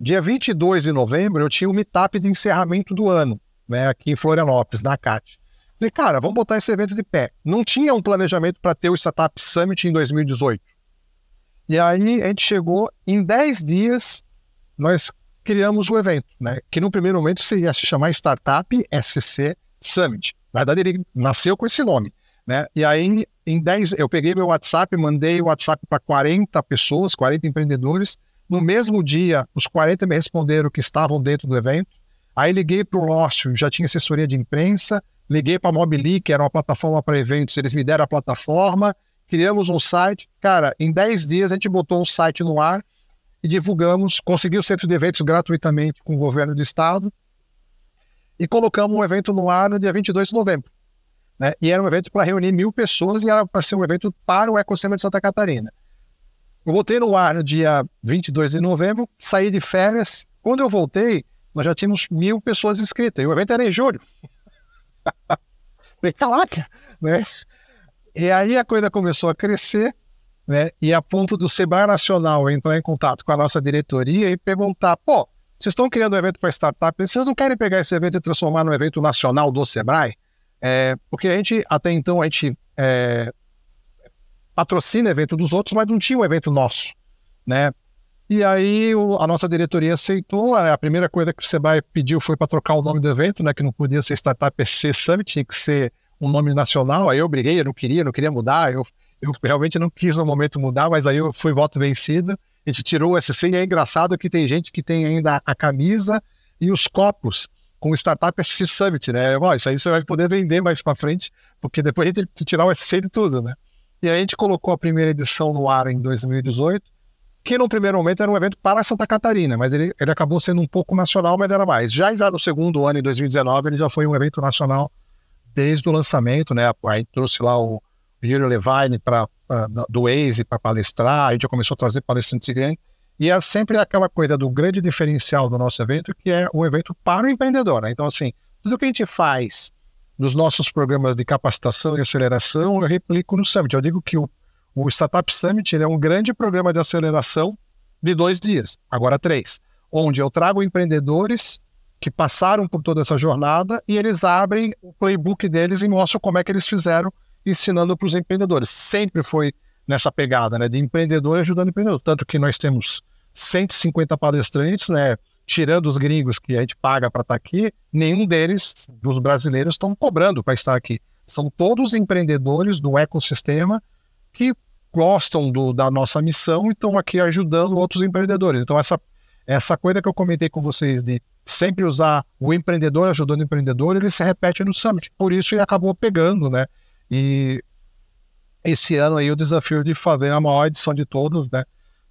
Dia 22 de novembro, eu tinha o meetup de encerramento do ano, né, aqui em Florianópolis, na CAT. Falei, cara, vamos botar esse evento de pé. Não tinha um planejamento para ter o Startup Summit em 2018. E aí a gente chegou, em 10 dias, nós criamos o evento, né? Que no primeiro momento ia se chamar Startup SC Summit. Na verdade, ele nasceu com esse nome, né? E aí, em 10, eu peguei meu WhatsApp, mandei o WhatsApp para 40 pessoas, 40 empreendedores. No mesmo dia, os 40 me responderam que estavam dentro do evento. Aí liguei para o Lócio, já tinha assessoria de imprensa. Liguei para a Mobili, que era uma plataforma para eventos, eles me deram a plataforma. Criamos um site. Cara, em 10 dias a gente botou um site no ar e divulgamos, conseguiu o centro de eventos gratuitamente com o governo do estado e colocamos um evento no ar no dia 22 de novembro. né? E era um evento para reunir mil pessoas e era para ser um evento para o ecossistema de Santa Catarina. Eu voltei no ar no dia 22 de novembro, saí de férias. Quando eu voltei, nós já tínhamos mil pessoas inscritas. E o evento era em julho. Falei, *laughs* caraca! Né? E aí a coisa começou a crescer, né? E a ponto do Sebrae Nacional entrar em contato com a nossa diretoria e perguntar: pô, vocês estão criando um evento para startup, vocês não querem pegar esse evento e transformar num evento nacional do Sebrae? É, porque a gente, até então, a gente é, patrocina evento dos outros, mas não tinha um evento nosso, né? E aí o, a nossa diretoria aceitou. A, primeira coisa que o Sebrae pediu foi para trocar o nome do evento, né? Que não podia ser Startup PC Summit, tinha que ser um nome nacional. Aí eu briguei, eu não queria, não queria mudar. Eu, eu realmente não quis no momento mudar, mas aí eu fui voto vencido. A gente tirou o SC e é engraçado que tem gente que tem ainda a camisa e os copos com o Startup SC Summit, né? Isso aí você vai poder vender mais para frente, porque depois a gente tem que tirar o SC de tudo, né? E a gente colocou a primeira edição no ar em 2018, que no primeiro momento era um evento para Santa Catarina, mas ele, ele acabou sendo um pouco nacional, mas era mais. Já, já no segundo ano, em 2019, ele já foi um evento nacional desde o lançamento, né? Aí trouxe lá o Yuri Levine pra, pra, do Waze para palestrar, a gente já começou a trazer palestrantes grandes. E é sempre aquela coisa do grande diferencial do nosso evento, que é um evento para o empreendedor. Né? Então, assim, tudo que a gente faz nos nossos programas de capacitação e aceleração, eu replico no Summit. Eu digo que o, o Startup Summit é um grande programa de aceleração de dois dias, agora três, onde eu trago empreendedores que passaram por toda essa jornada e eles abrem o playbook deles e mostram como é que eles fizeram ensinando para os empreendedores. Sempre foi nessa pegada né, de empreendedor ajudando empreendedor. Tanto que nós temos 150 palestrantes, né, tirando os gringos que a gente paga para estar tá aqui, nenhum deles, dos brasileiros, estão cobrando para estar aqui. São todos empreendedores do ecossistema que gostam do, da nossa missão e estão aqui ajudando outros empreendedores. Então, essa, essa coisa que eu comentei com vocês de sempre usar o empreendedor ajudando o empreendedor, ele se repete no Summit. Por isso ele acabou pegando, né? E esse ano aí o desafio de fazer a maior edição de todos, né?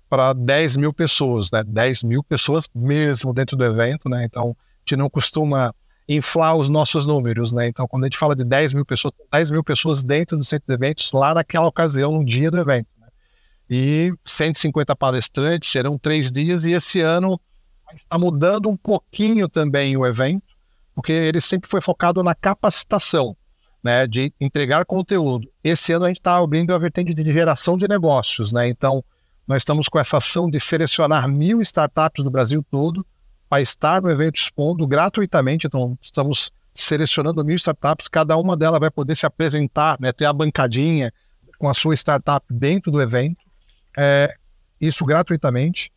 Para 10 mil pessoas, né? 10 mil pessoas mesmo dentro do evento, né? Então, a gente não costuma inflar os nossos números, né? Então, quando a gente fala de 10 mil pessoas, 10 mil pessoas dentro do centro de eventos, lá naquela ocasião, no dia do evento. Né? E 150 palestrantes, serão três dias, e esse ano está mudando um pouquinho também o evento, porque ele sempre foi focado na capacitação né, de entregar conteúdo. Esse ano a gente está abrindo a vertente de geração de negócios, né? Então, nós estamos com essa ação de selecionar mil startups do Brasil todo para estar no evento expondo gratuitamente. Então, estamos selecionando mil startups, cada uma delas vai poder se apresentar, né, ter a bancadinha com a sua startup dentro do evento. É, isso gratuitamente.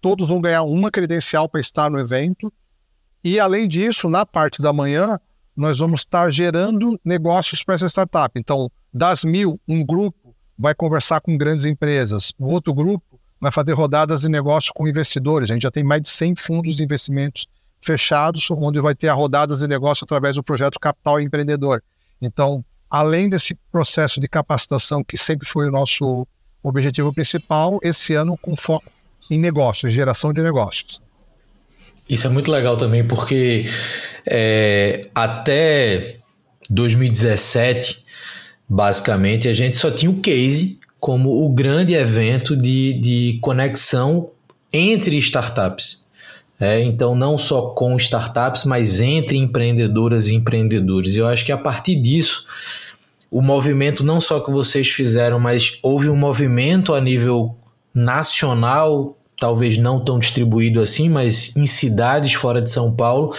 Todos vão ganhar uma credencial para estar no evento. E, além disso, na parte da manhã, nós vamos estar gerando negócios para essa startup. Então, das mil, um grupo vai conversar com grandes empresas, o outro grupo vai fazer rodadas de negócio com investidores. A gente já tem mais de 100 fundos de investimentos fechados, onde vai ter a rodadas de negócio através do projeto Capital Empreendedor. Então, além desse processo de capacitação que sempre foi o nosso objetivo principal, esse ano com foco em negócios, geração de negócios. Isso é muito legal também, porque é, até 2017, basicamente, a gente só tinha o Case como o grande evento de, de conexão entre startups. É, então, não só com startups, mas entre empreendedoras e empreendedores. Eu acho que a partir disso, o movimento não só que vocês fizeram, mas houve um movimento a nível nacional talvez não tão distribuído assim, mas em cidades fora de São Paulo,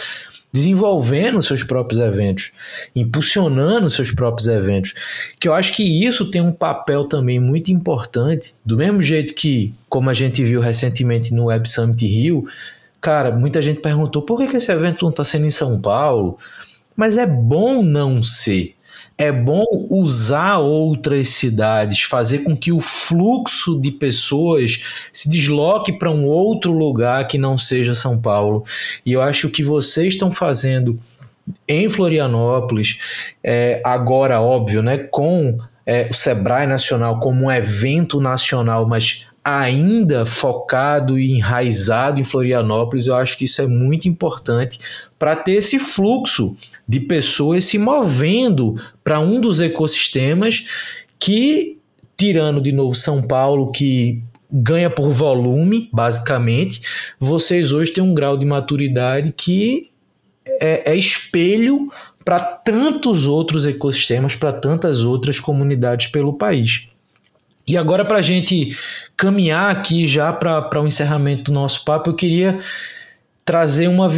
desenvolvendo seus próprios eventos, impulsionando seus próprios eventos. Que eu acho que isso tem um papel também muito importante, do mesmo jeito que, como a gente viu recentemente no Web Summit Rio, cara, muita gente perguntou por que, que esse evento não está sendo em São Paulo, mas é bom não ser é bom usar outras cidades, fazer com que o fluxo de pessoas se desloque para um outro lugar que não seja São Paulo. E eu acho que vocês estão fazendo em Florianópolis, é, agora, óbvio, né, com é, o Sebrae Nacional como um evento nacional, mas ainda focado e enraizado em Florianópolis, eu acho que isso é muito importante para ter esse fluxo de pessoas se movendo para um dos ecossistemas que, tirando de novo São Paulo, que ganha por volume, basicamente, vocês hoje têm um grau de maturidade que é, é espelho para tantos outros ecossistemas, para tantas outras comunidades pelo país. E agora, para a gente caminhar aqui já para o encerramento do nosso papo, eu queria trazer uma,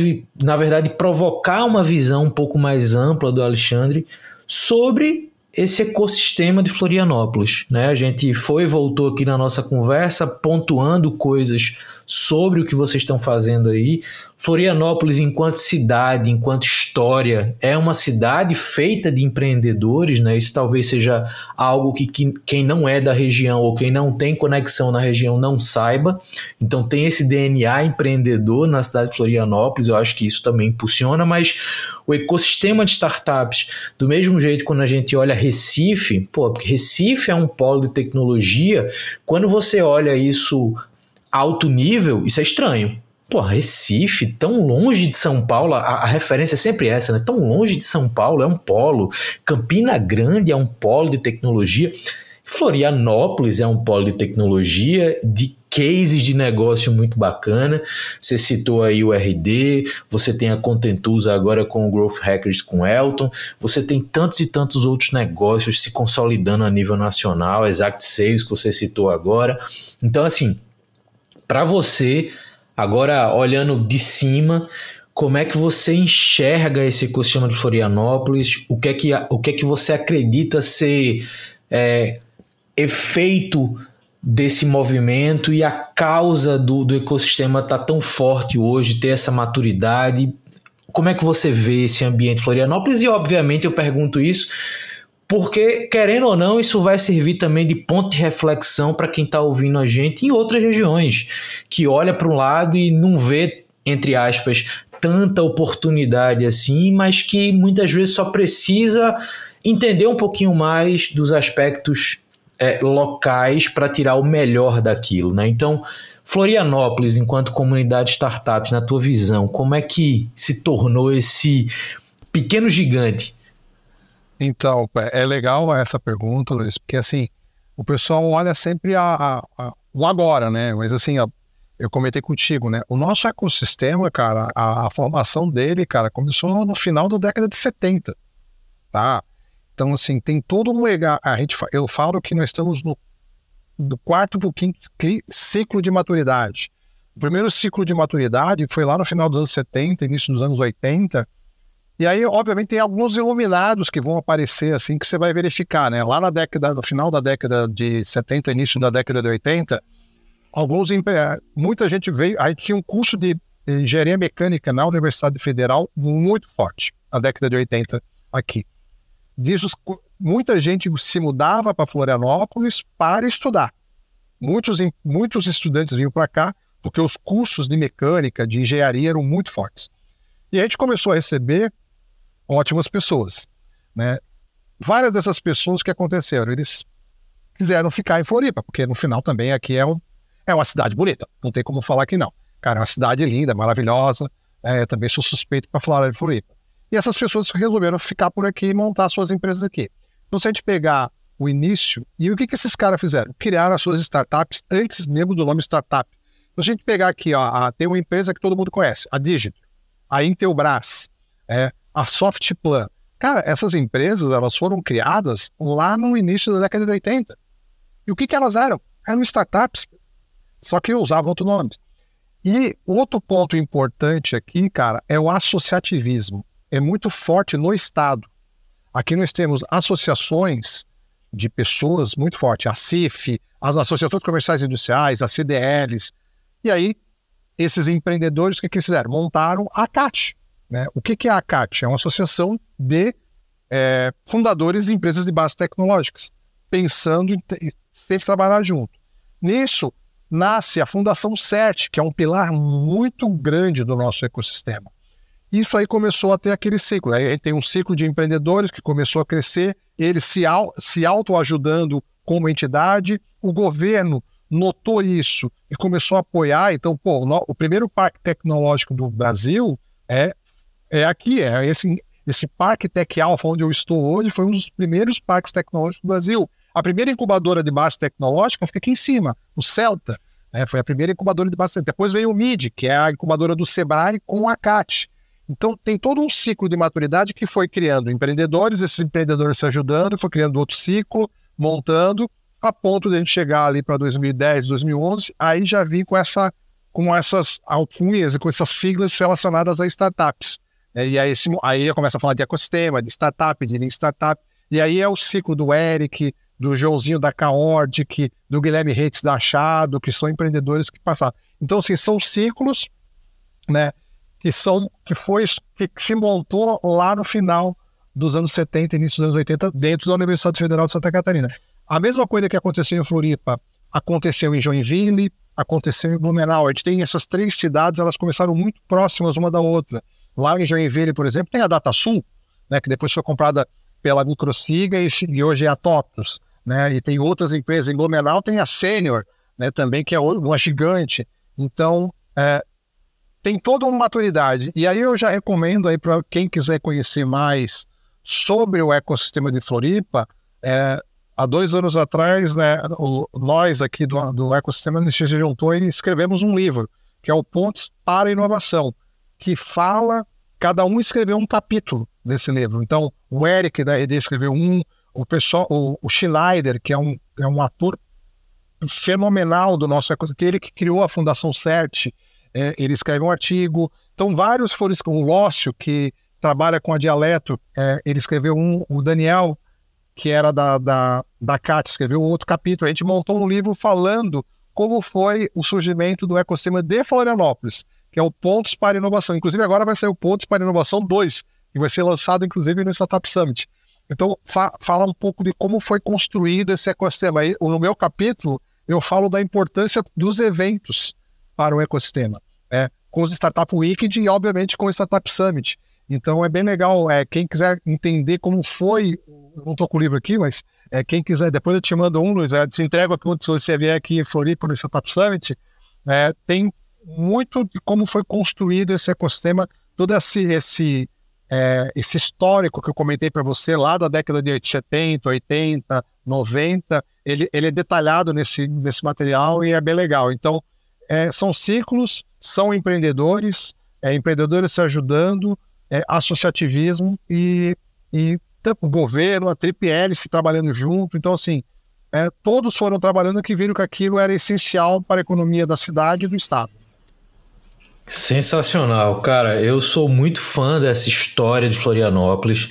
na verdade, provocar uma visão um pouco mais ampla do Alexandre sobre esse ecossistema de Florianópolis. Né? A gente foi e voltou aqui na nossa conversa pontuando coisas sobre o que vocês estão fazendo aí. Florianópolis, enquanto cidade, enquanto história, é uma cidade feita de empreendedores, né? Isso talvez seja algo que, que quem não é da região ou quem não tem conexão na região não saiba. Então tem esse DNA empreendedor na cidade de Florianópolis, eu acho que isso também impulsiona, mas o ecossistema de startups, do mesmo jeito quando a gente olha Recife, pô, porque Recife é um polo de tecnologia, quando você olha isso alto nível, isso é estranho. Pô, Recife, tão longe de São Paulo, a, a, referência é sempre essa, né? Tão longe de São Paulo, é um polo. Campina Grande é um polo de tecnologia. Florianópolis é um polo de tecnologia, de cases de negócio muito bacana. Você citou aí o RD, você tem a Contentusa agora com o Growth Hackers com Elton, você tem tantos e tantos outros negócios se consolidando a nível nacional, Exact Sales que você citou agora. Então, assim, para você, agora olhando de cima, como é que você enxerga esse ecossistema de Florianópolis? O que é que, o que, é que você acredita ser é, efeito desse movimento e a causa do, do ecossistema estar tá tão forte hoje, ter essa maturidade? Como é que você vê esse ambiente Florianópolis? E, obviamente, eu pergunto isso porque, querendo ou não, isso vai servir também de ponto de reflexão para quem está ouvindo a gente em outras regiões, que olha para um lado e não vê, entre aspas, tanta oportunidade assim, mas que muitas vezes só precisa entender um pouquinho mais dos aspectos é, locais para tirar o melhor daquilo. Né? Então, Florianópolis, enquanto comunidade de startups, na tua visão, como é que se tornou esse pequeno gigante? Então, é legal essa pergunta, Luiz, porque assim, o pessoal olha sempre a, a, a, o agora, né? Mas assim, eu comentei contigo, né? O nosso ecossistema, cara, a, a, formação dele, cara, começou no final da década de 70, tá? Então, assim, tem todo um legal. A gente, eu falo que nós estamos no do quarto para o quinto ciclo de maturidade. O primeiro ciclo de maturidade foi lá no final dos anos 70, início dos anos 80, e aí, obviamente, tem alguns iluminados que vão aparecer assim que você vai verificar, né? Lá na década, no final da década de 70, início da década de 80, alguns muita gente veio, aí tinha um curso de engenharia mecânica na Universidade Federal muito forte, na década de 80 aqui. Disso, muita gente se mudava para Florianópolis para estudar. Muitos, muitos estudantes vinham para cá porque os cursos de mecânica, de engenharia eram muito fortes. E a gente começou a receber ótimas pessoas, né? Várias dessas pessoas que aconteceram, eles quiseram ficar em Floripa, porque no final também aqui é, um, é uma cidade bonita, não tem como falar que não. Cara, é uma cidade linda, maravilhosa, é, também sou suspeito para falar de Floripa. E essas pessoas resolveram ficar por aqui e montar suas empresas aqui. Então, se a gente pegar o início, e o que, que esses caras fizeram? Criaram as suas startups antes mesmo do nome startup. Então, se a gente pegar aqui, ó, a, tem uma empresa que todo mundo conhece, a Digit, a Intelbras, é, a Softplan. Cara, essas empresas elas foram criadas lá no início da década de 80. E o que, que elas eram? Eram startups, só que usavam outro nome. E outro ponto importante aqui, cara, é o associativismo. É muito forte no Estado. Aqui nós temos associações de pessoas muito fortes, a CIF, as Associações Comerciais e Industriais, as CDLs. E aí, esses empreendedores, o que, que fizeram? Montaram a CAT, né? O que, que é a ACAT? É uma associação de é, fundadores de empresas de base tecnológicas, pensando em, em sempre trabalhar junto. Nisso, nasce a Fundação CERT, que é um pilar muito grande do nosso ecossistema. Isso aí começou a ter aquele ciclo. Aí tem um ciclo de empreendedores que começou a crescer, eles se, se autoajudando como entidade, o governo notou isso e começou a apoiar. Então, pô, o primeiro parque tecnológico do Brasil é, é aqui, é esse, esse Parque Tech Alpha, onde eu estou hoje, foi um dos primeiros parques tecnológicos do Brasil. A primeira incubadora de base tecnológica fica aqui em cima, o Celta. Né? Foi a primeira incubadora de base. Depois veio o MID, que é a incubadora do Sebrae com a CAT. Então, tem todo um ciclo de maturidade que foi criando empreendedores, esses empreendedores se ajudando, foi criando outro ciclo, montando, a ponto de a gente chegar ali para 2010, 2011, aí já vim com, essa, com essas alcunhas e com essas siglas relacionadas a startups. É, e aí, começa a falar de ecossistema, de startup, de startup. E aí é o ciclo do Eric, do Joãozinho da Caordic, do Guilherme Reitz da Achado, que são empreendedores que passaram. Então, assim, são ciclos, né, que são que foi que se montou lá no final dos anos 70, início dos anos 80, dentro da Universidade Federal de Santa Catarina. A mesma coisa que aconteceu em Floripa aconteceu em Joinville, aconteceu em Blumenau. A gente tem essas três cidades, elas começaram muito próximas uma da outra. Lá em Joinville, por exemplo, tem a DataSul, né, que depois foi comprada pela Microsiga e, e hoje é a TOTUS. Né, e tem outras empresas. Em Blumenau tem a Senior, né, também, que é uma gigante. Então, é, tem toda uma maturidade. E aí eu já recomendo aí para quem quiser conhecer mais sobre o ecossistema de Floripa, é, há dois anos atrás, né, o, nós aqui do, do ecossistema, a gente se juntou e escrevemos um livro, que é o Pontes para a Inovação que fala, cada um escreveu um capítulo desse livro. Então, o Eric da RD escreveu um, o pessoal, o, o Schneider, que é um, é um ator fenomenal do nosso que ele que criou a Fundação CERT, é, ele escreveu um artigo. Então, vários foram o Lócio, que trabalha com a Dialeto, é, ele escreveu um, o Daniel, que era da, da, da CAT, escreveu outro capítulo. A gente montou um livro falando como foi o surgimento do ecossistema de Florianópolis que é o Pontos para Inovação. Inclusive, agora vai ser o Pontos para Inovação 2, que vai ser lançado, inclusive, no Startup Summit. Então, fa fala um pouco de como foi construído esse ecossistema. Aí, no meu capítulo, eu falo da importância dos eventos para o ecossistema, né? com os Startup Weekend e, obviamente, com o Startup Summit. Então, é bem legal. É, quem quiser entender como foi, não estou com o livro aqui, mas é, quem quiser, depois eu te mando um, Luiz, é, te entrego aqui se você vier aqui em Floripa no Startup Summit, é, tem muito de como foi construído esse ecossistema, todo esse, esse, é, esse histórico que eu comentei para você lá da década de 70, 80, 90, ele, ele é detalhado nesse, nesse material e é bem legal. Então, é, são ciclos, são empreendedores, é, empreendedores se ajudando, é, associativismo e, e o governo, a Triple se trabalhando junto. Então, assim, é, todos foram trabalhando que viram que aquilo era essencial para a economia da cidade e do estado. Sensacional, cara. Eu sou muito fã dessa história de Florianópolis,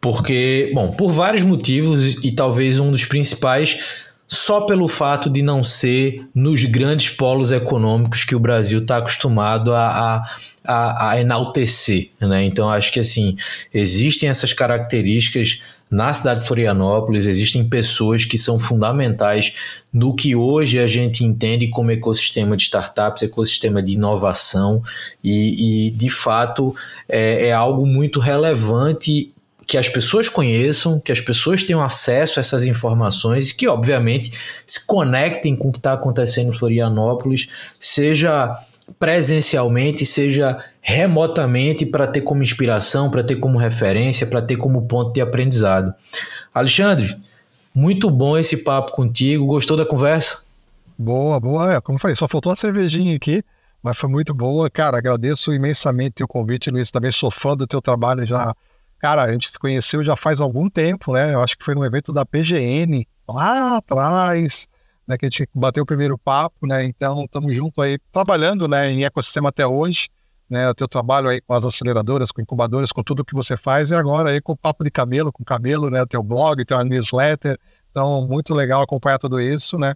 porque, bom, por vários motivos e talvez um dos principais, só pelo fato de não ser nos grandes polos econômicos que o Brasil está acostumado a, a, a, enaltecer, né? Então acho que assim existem essas características na cidade de Florianópolis existem pessoas que são fundamentais no que hoje a gente entende como ecossistema de startups, ecossistema de inovação, e, e de fato é, é algo muito relevante que as pessoas conheçam, que as pessoas tenham acesso a essas informações e que, obviamente, se conectem com o que está acontecendo em Florianópolis, seja presencialmente, seja remotamente, para ter como inspiração, para ter como referência, para ter como ponto de aprendizado. Alexandre, muito bom esse papo contigo. Gostou da conversa? Boa, boa. É, como falei, só faltou uma cervejinha aqui, mas foi muito boa. Cara, agradeço imensamente o convite, Luiz. Também sou fã do teu trabalho já. Cara, a gente se conheceu já faz algum tempo, né? Eu acho que foi num evento da PGN, lá atrás né, que a gente bateu o primeiro papo, né? Então estamos junto aí trabalhando, né, em ecossistema até hoje, né? O teu trabalho aí com as aceleradoras, com incubadoras, com tudo que você faz e agora aí com o papo de cabelo, com cabelo, né? O teu blog, teu newsletter. Então muito legal acompanhar tudo isso, né?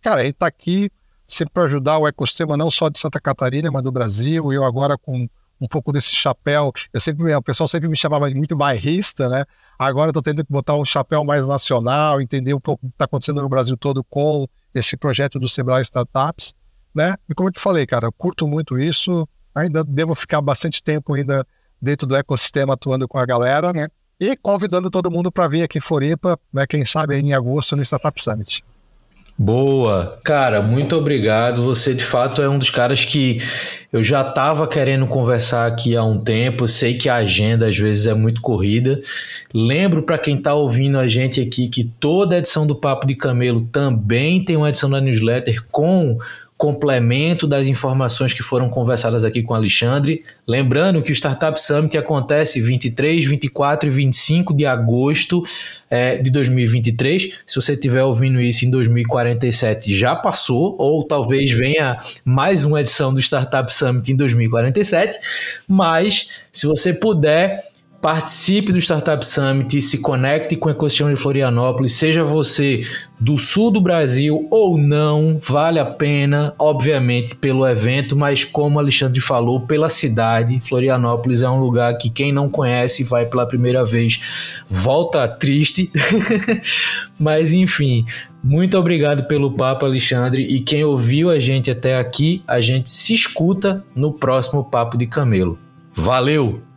Cara, a gente tá aqui sempre para ajudar o ecossistema não só de Santa Catarina, mas do Brasil. E eu agora com um pouco desse chapéu. Eu sempre, o pessoal sempre me chamava de muito bairrista, né? Agora eu estou tendo que botar um chapéu mais nacional, entender um pouco o que está acontecendo no Brasil todo com esse projeto do Sebrae Startups, né? E como eu te falei, cara, eu curto muito isso. Ainda devo ficar bastante tempo ainda dentro do ecossistema atuando com a galera, né? E convidando todo mundo para vir aqui em Floripa, né? Quem sabe em agosto no Startup Summit. Boa. Cara, muito obrigado. Você de fato é um dos caras que eu já estava querendo conversar aqui há um tempo. Sei que a agenda às vezes é muito corrida. Lembro para quem está ouvindo a gente aqui que toda edição do Papo de Camelo também tem uma edição da newsletter com complemento das informações que foram conversadas aqui com o Alexandre. Lembrando que o Startup Summit acontece 23, 24 e 25 de agosto é, de 2023. Se você estiver ouvindo isso em 2047, já passou, ou talvez venha mais uma edição do Startup Summit em 2047. Mas, se você puder Participe do Startup Summit, se conecte com o ecossistema de Florianópolis, seja você do sul do Brasil ou não, vale a pena, obviamente, pelo evento, mas como o Alexandre falou, pela cidade. Florianópolis é um lugar que quem não conhece vai pela primeira vez, volta triste. *laughs* mas enfim, muito obrigado pelo papo, Alexandre. E quem ouviu a gente até aqui, a gente se escuta no próximo Papo de Camelo. Valeu!